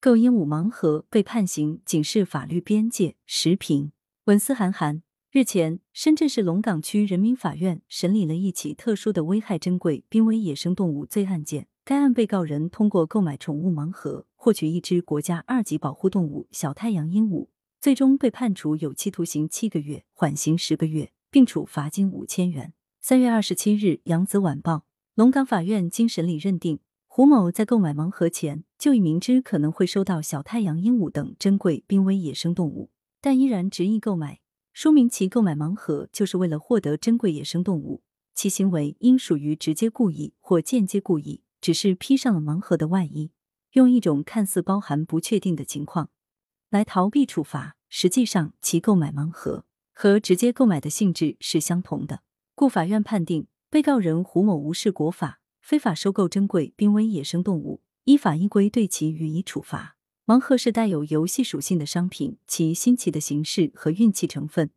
购鹦鹉盲盒被判刑，警示法律边界。时评：文思涵涵。日前，深圳市龙岗区人民法院审理了一起特殊的危害珍贵濒危野生动物罪案件。该案被告人通过购买宠物盲盒，获取一只国家二级保护动物小太阳鹦鹉，最终被判处有期徒刑七个月，缓刑十个月，并处罚金五千元。三月二十七日，《扬子晚报》龙岗法院经审理认定。胡某在购买盲盒前就已明知可能会收到小太阳鹦鹉等珍贵濒危野生动物，但依然执意购买，说明其购买盲盒就是为了获得珍贵野生动物，其行为应属于直接故意或间接故意，只是披上了盲盒的外衣，用一种看似包含不确定的情况来逃避处罚，实际上其购买盲盒和直接购买的性质是相同的，故法院判定被告人胡某无视国法。非法收购珍贵濒危野生动物，依法依规对其予以处罚。盲盒是带有游戏属性的商品，其新奇的形式和运气成分，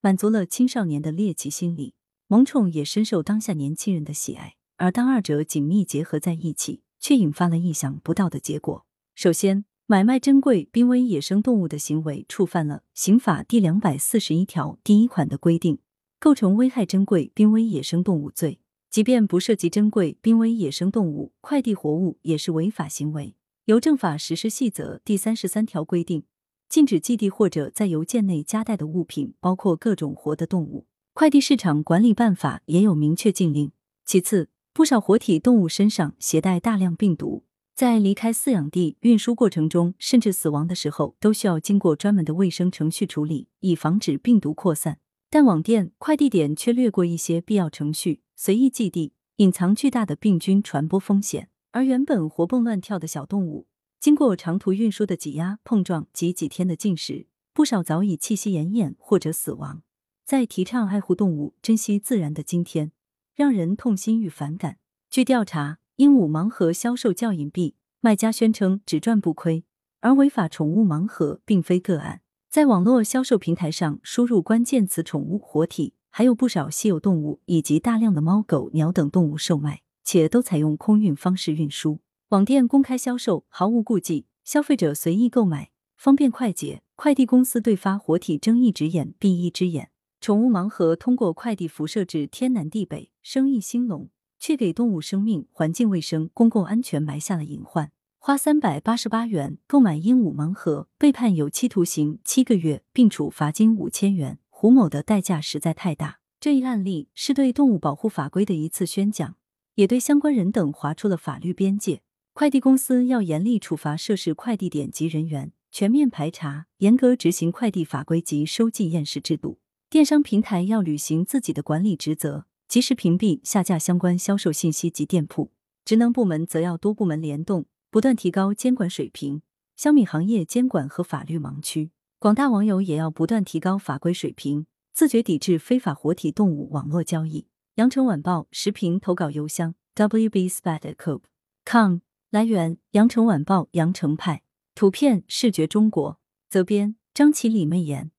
满足了青少年的猎奇心理。萌宠也深受当下年轻人的喜爱，而当二者紧密结合在一起，却引发了意想不到的结果。首先，买卖珍贵濒危野生动物的行为触犯了刑法第两百四十一条第一款的规定，构成危害珍贵濒危野生动物罪。即便不涉及珍贵濒危野生动物，快递活物也是违法行为。邮政法实施细则第三十三条规定，禁止寄递或者在邮件内夹带的物品包括各种活的动物。快递市场管理办法也有明确禁令。其次，不少活体动物身上携带大量病毒，在离开饲养地运输过程中，甚至死亡的时候，都需要经过专门的卫生程序处理，以防止病毒扩散。但网店、快递点却略过一些必要程序。随意寄递，隐藏巨大的病菌传播风险。而原本活蹦乱跳的小动物，经过长途运输的挤压、碰撞及几天的进食，不少早已气息奄奄或者死亡。在提倡爱护动物、珍惜自然的今天，让人痛心与反感。据调查，鹦鹉盲盒销售较隐蔽，卖家宣称只赚不亏，而违法宠物盲盒并非个案。在网络销售平台上输入关键词“宠物活体”。还有不少稀有动物以及大量的猫狗鸟等动物售卖，且都采用空运方式运输。网店公开销售，毫无顾忌，消费者随意购买，方便快捷。快递公司对发活体睁一只眼闭一只眼。宠物盲盒通过快递辐射至天南地北，生意兴隆，却给动物生命、环境卫生、公共安全埋下了隐患。花三百八十八元购买鹦鹉盲盒，被判有期徒刑七个月，并处罚金五千元。胡某的代价实在太大。这一案例是对动物保护法规的一次宣讲，也对相关人等划出了法律边界。快递公司要严厉处罚涉事快递点及人员，全面排查，严格执行快递法规及收寄验视制度。电商平台要履行自己的管理职责，及时屏蔽下架相关销售信息及店铺。职能部门则要多部门联动，不断提高监管水平，消弭行业监管和法律盲区。广大网友也要不断提高法规水平，自觉抵制非法活体动物网络交易。羊城晚报时评投稿邮箱：wbspadcop.com，。来源：羊城晚报羊城派。图片：视觉中国。责编：张起李媚妍。